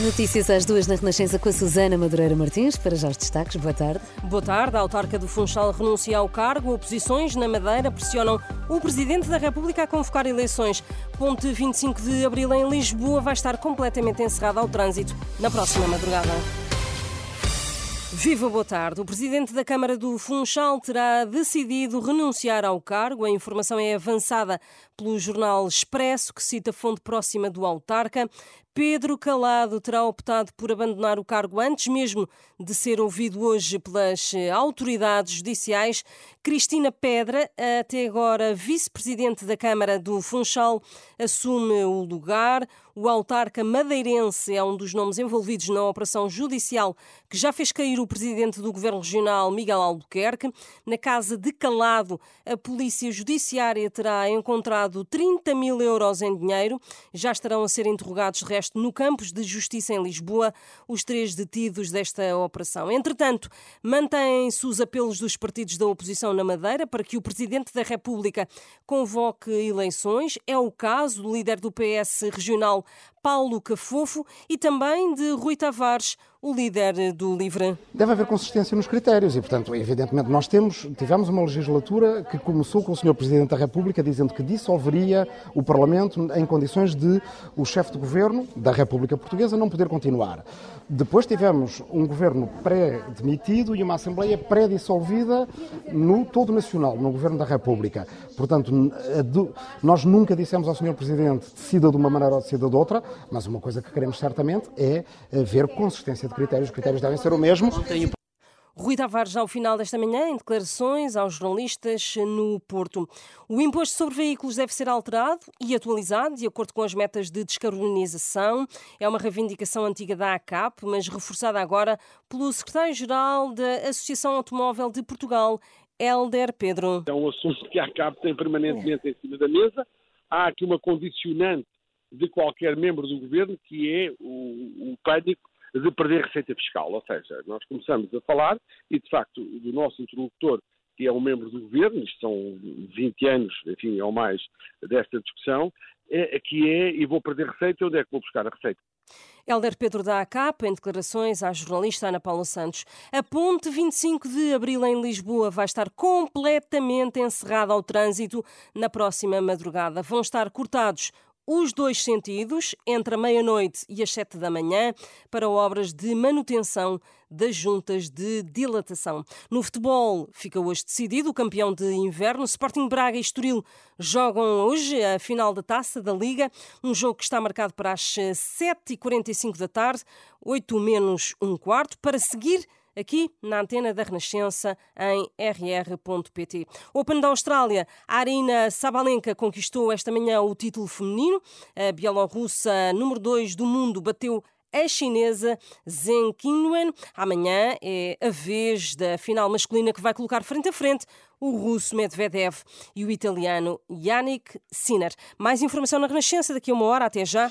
Notícias às duas na Renascença com a Susana Madureira Martins. Para já os destaques, boa tarde. Boa tarde. A autarca do Funchal renuncia ao cargo. Oposições na Madeira pressionam o Presidente da República a convocar eleições. Ponte 25 de Abril em Lisboa vai estar completamente encerrado ao trânsito na próxima madrugada. Viva, boa tarde. O presidente da Câmara do Funchal terá decidido renunciar ao cargo. A informação é avançada pelo jornal Expresso, que cita fonte próxima do autarca. Pedro Calado terá optado por abandonar o cargo antes mesmo de ser ouvido hoje pelas autoridades judiciais. Cristina Pedra, até agora vice-presidente da Câmara do Funchal, assume o lugar. O autarca madeirense é um dos nomes envolvidos na operação judicial que já fez cair o presidente do Governo Regional, Miguel Albuquerque. Na casa de Calado, a Polícia Judiciária terá encontrado 30 mil euros em dinheiro. Já estarão a ser interrogados, de no campus de justiça em Lisboa os três detidos desta operação. Entretanto, mantêm-se os apelos dos partidos da oposição na Madeira para que o Presidente da República convoque eleições. É o caso do líder do PS regional, Paulo Cafofo, e também de Rui Tavares, o líder do LIVRE. Deve haver consistência nos critérios e, portanto, evidentemente, nós temos, tivemos uma legislatura que começou com o Sr. Presidente da República dizendo que dissolveria o Parlamento em condições de o chefe de governo da República Portuguesa não poder continuar. Depois tivemos um governo pré-demitido e uma Assembleia pré-dissolvida no todo nacional, no governo da República. Portanto, nós nunca dissemos ao Sr. Presidente decida de uma maneira ou decida de outra, mas uma coisa que queremos certamente é ver consistência de critérios. Os critérios devem ser o mesmo. Rui Tavares, ao final desta manhã, em declarações aos jornalistas no Porto. O imposto sobre veículos deve ser alterado e atualizado de acordo com as metas de descarbonização. É uma reivindicação antiga da ACAP, mas reforçada agora pelo secretário-geral da Associação Automóvel de Portugal, Helder Pedro. É um assunto que a ACAP tem permanentemente em cima da mesa. Há aqui uma condicionante de qualquer membro do governo que é o, o pânico de perder receita fiscal. Ou seja, nós começamos a falar e, de facto, do nosso interlocutor, que é um membro do governo, isto são 20 anos, enfim, ou mais, desta discussão, é, que é, e vou perder receita, onde é que vou buscar a receita? Helder Pedro da ACAP, em declarações à jornalista Ana Paula Santos. A ponte 25 de abril em Lisboa vai estar completamente encerrada ao trânsito na próxima madrugada. Vão estar cortados os dois sentidos, entre a meia-noite e as sete da manhã, para obras de manutenção das juntas de dilatação. No futebol, fica hoje decidido o campeão de inverno. Sporting Braga e Estoril jogam hoje a final da taça da Liga, um jogo que está marcado para as 7h45 da tarde, 8 menos um quarto, para seguir aqui na antena da Renascença em rr.pt. Open da Austrália, a Arina Sabalenka conquistou esta manhã o título feminino. A bielorrussa número 2 do mundo bateu a chinesa Zheng Qinwen. Amanhã é a vez da final masculina que vai colocar frente a frente o russo Medvedev e o italiano Yannick Sinner. Mais informação na Renascença daqui a uma hora. Até já.